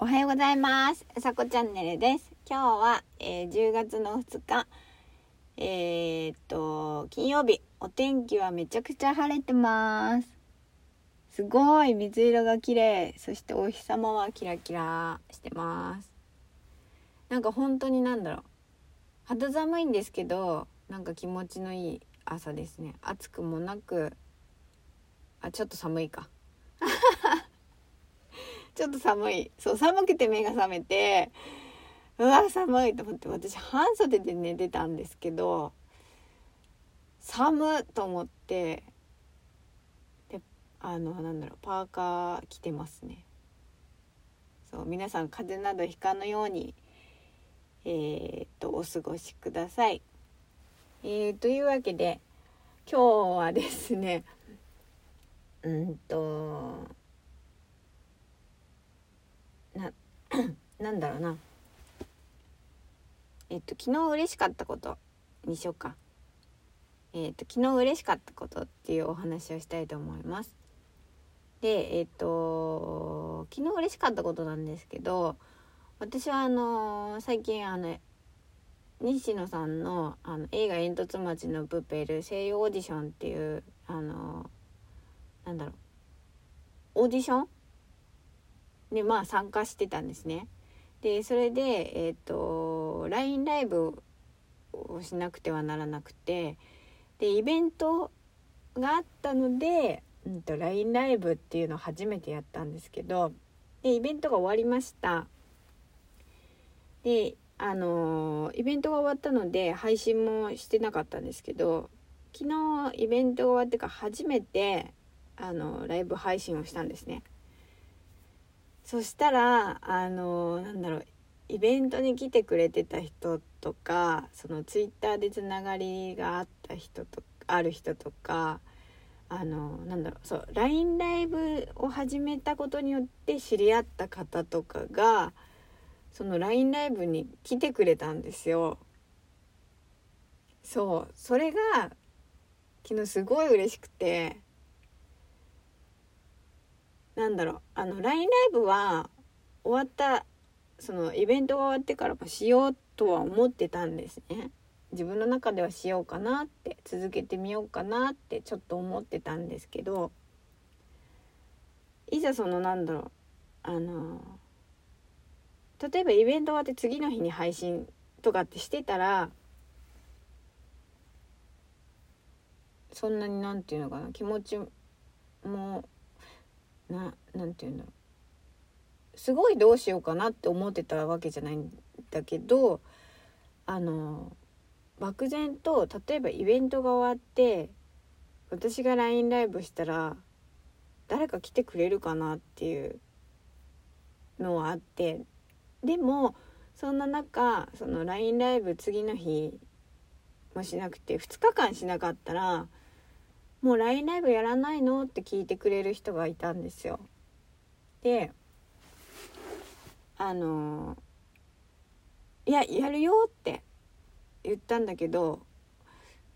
おはようございます。うさこチャンネルです。今日は、えー10月の2日、えーっと、金曜日、お天気はめちゃくちゃ晴れてます。すごい水色が綺麗。そしてお日様はキラキラしてます。なんか本当になんだろう。肌寒いんですけど、なんか気持ちのいい朝ですね。暑くもなく、あ、ちょっと寒いか。ちょっと寒い。そう寒くて目が覚めてうわ寒いと思って私半袖で寝てたんですけど寒と思ってであのなんだろうパーカー着てますね。そう皆さん風邪などひかぬようにえーっとお過ごしください。えー、というわけで今日はですねうんとな なんだろうな。えっと昨日嬉しかったことにしようか。えっと昨日嬉しかったことっていうお話をしたいと思います。でえっと昨日嬉しかったことなんですけど私はあの最近あの西野さんのあの映画「煙突町のプペル声優オーディション」っていうあのなんだろう。オーディションでまあ参加してたんですね。でそれでえっ、と LINE ライブをしなくてはならなくてでイベントがあったので、うん、と LINE ライブっていうのを初めてやったんですけどでイベントが終わりました。であのイベントが終わったので配信もしてなかったんですけど昨日イベントが終わってから初めてあのライブ配信をしたんですね。そしたらあのなんだろうイベントに来てくれてた人とかそのツイッターでつながりがあった人とある人とかあのなんだろうそう LINE ライブを始めたことによって知り合った方とかがその LINE ライブに来てくれたんですよ。そうそれが昨日すごい嬉しくてなんだろう。あの LINE ライブは終わったそのイベントが終わってからもしようとは思ってたんですね。自分の中ではしようかなって続けてみようかなってちょっと思ってたんですけどいざそのなんだろう。あの例えばイベント終わって次の日に配信とかってしてたらそんなになんていうのかな気持ちもななんていうんだろう。すごいどうしようかなって思ってたわけじゃないんだけどあの漠然と例えばイベントが終わって私が LINE ライブしたら誰か来てくれるかなっていうのはあってでもそんな中その LINE ライブ次の日もしなくて2日間しなかったらもう LINE ライブやらないの？って聞いてくれる人がいたんですよ。であのいややるよって言ったんだけど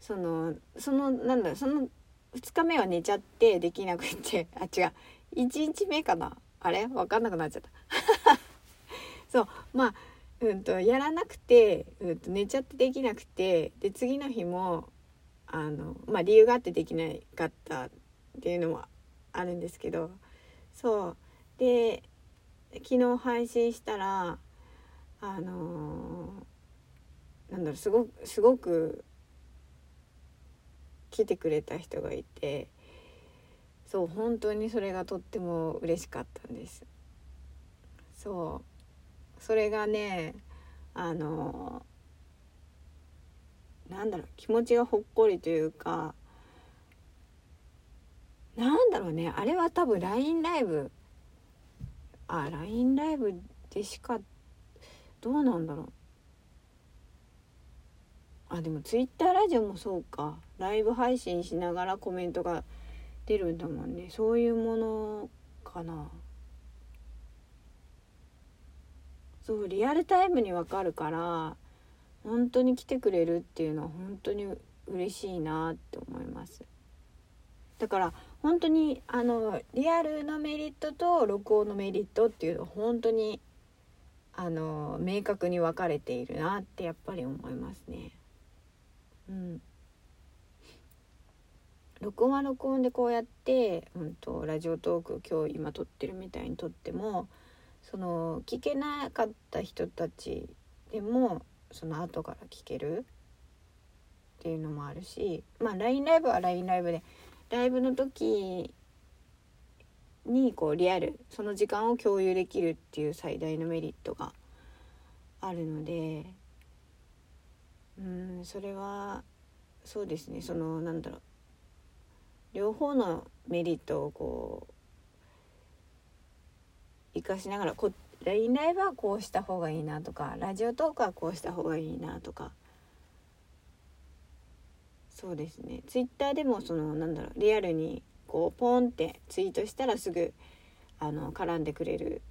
そのそのなんだその2日目は寝ちゃってできなくて あ違う。1日目かな？あれ？分かんなくなっちゃった。そう。まあうんとやらなくて、うん、と寝ちゃってできなくてで次の日もあのまあ理由があってできなかったっていうのもあるんですけどそう。で昨日配信したらあのーなんだろうすごくすごく来てくれた人がいてそう本当にそれがとっても嬉しかったんです。そう。それがねあのなんだろう気持ちがほっこりというかなんだろうねあれは多分 LINE ライブあ LINE ライブでしかどうなんだろう。あでも Twitter ラジオもそうか。ライブ配信しながらコメントが出るんだもんね。そういうものかな。そうリアルタイムにわかるから本当に来てくれるっていうのは本当に嬉しいなって思いますだから本当にあのリアルのメリットと録音のメリットっていうのは本当にあの明確に分かれているなってやっぱり思いますね。うん、録音は録音でこうやって、うんと、ラジオトーク今日今撮ってるみたいに撮ってもその聞けなかった人たちでもその後から聞ける？っていうのもあるしまあ LINE ライブは LINE ライブでライブの時にこうリアルその時間を共有できるっていう最大のメリットがあるのでうんそれはそうですね。そのなんだろう。両方のメリットをこう生かしながらこっ LINE ライブはこうした方がいいなとかラジオトークはこうした方がいいなとかそうですね Twitter でもそのなんだろうリアルにこうポンってツイートしたらすぐあの絡んでくれる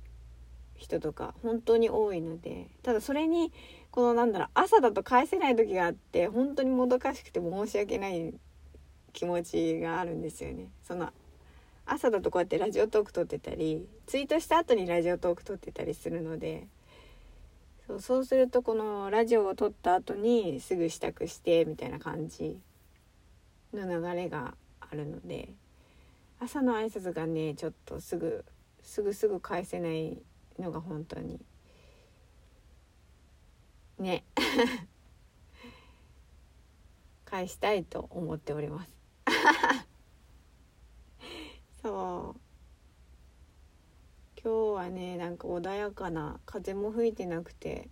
人とか本当に多いのでただそれにこのなんだろう朝だと返せない時があって本当にもどかしくて申し訳ない気持ちがあるんですよね。その朝だとこうやってラジオトーク撮ってたりツイートした後にラジオトーク撮ってたりするのでそうそうするとこのラジオを撮った後にすぐ支度してみたいな感じの流れがあるので朝の挨拶がねちょっとすぐすぐすぐ返せないのが本当にね。返したいと思っておりますそう今日はねなんか穏やかな風も吹いてなくて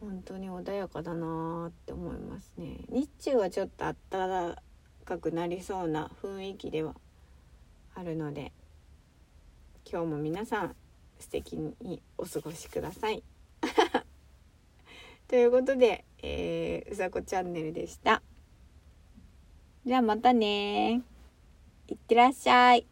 本当に穏やかだなって思いますね日中はちょっと暖かくなりそうな雰囲気ではあるので今日も皆さん素敵にお過ごしください。ということで、えー、うさこチャンネルでした。じゃあまたねいってらっしゃい。